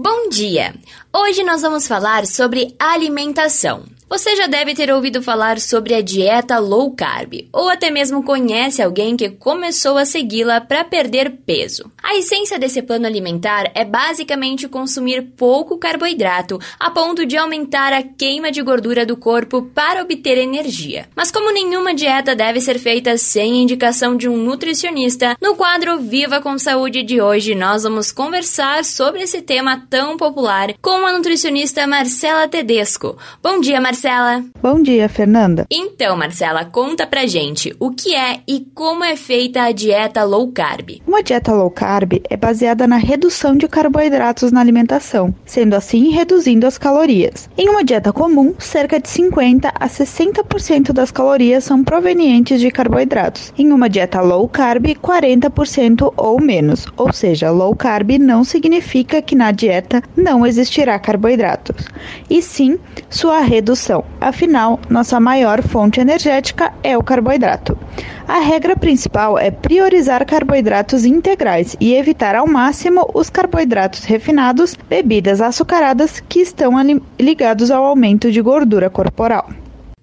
Bom dia! Hoje nós vamos falar sobre alimentação. Você já deve ter ouvido falar sobre a dieta low carb, ou até mesmo conhece alguém que começou a segui-la para perder peso. A essência desse plano alimentar é basicamente consumir pouco carboidrato, a ponto de aumentar a queima de gordura do corpo para obter energia. Mas como nenhuma dieta deve ser feita sem indicação de um nutricionista, no quadro Viva com Saúde de hoje nós vamos conversar sobre esse tema tão popular com a nutricionista Marcela Tedesco. Bom dia, Marcela! Marcela. Bom dia, Fernanda. Então, Marcela, conta pra gente o que é e como é feita a dieta low carb. Uma dieta low carb é baseada na redução de carboidratos na alimentação, sendo assim reduzindo as calorias. Em uma dieta comum, cerca de 50 a 60% das calorias são provenientes de carboidratos. Em uma dieta low carb, 40% ou menos. Ou seja, low carb não significa que na dieta não existirá carboidratos, e sim sua redução afinal, nossa maior fonte energética é o carboidrato. A regra principal é priorizar carboidratos integrais e evitar ao máximo os carboidratos refinados, bebidas açucaradas que estão ligados ao aumento de gordura corporal.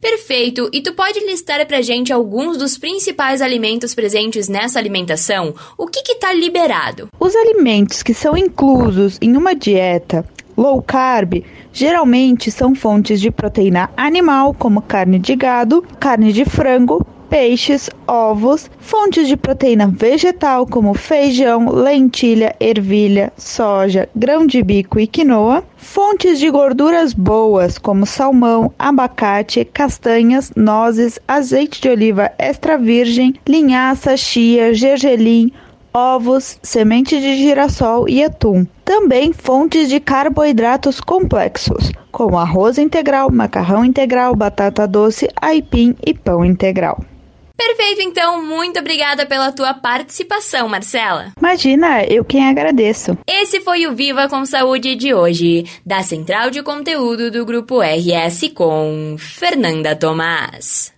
Perfeito! E tu pode listar pra gente alguns dos principais alimentos presentes nessa alimentação? O que está liberado? Os alimentos que são inclusos em uma dieta low carb geralmente são fontes de proteína animal, como carne de gado, carne de frango, peixes, ovos, fontes de proteína vegetal como feijão, lentilha, ervilha, soja, grão de bico e quinoa, fontes de gorduras boas como salmão, abacate, castanhas, nozes, azeite de oliva extra virgem, linhaça, chia, gergelim, ovos, semente de girassol e atum. Também fontes de carboidratos complexos, como arroz integral, macarrão integral, batata doce, aipim e pão integral. Perfeito, então, muito obrigada pela tua participação, Marcela. Imagina, eu quem agradeço. Esse foi o Viva com Saúde de hoje, da Central de Conteúdo do Grupo RS com Fernanda Tomás.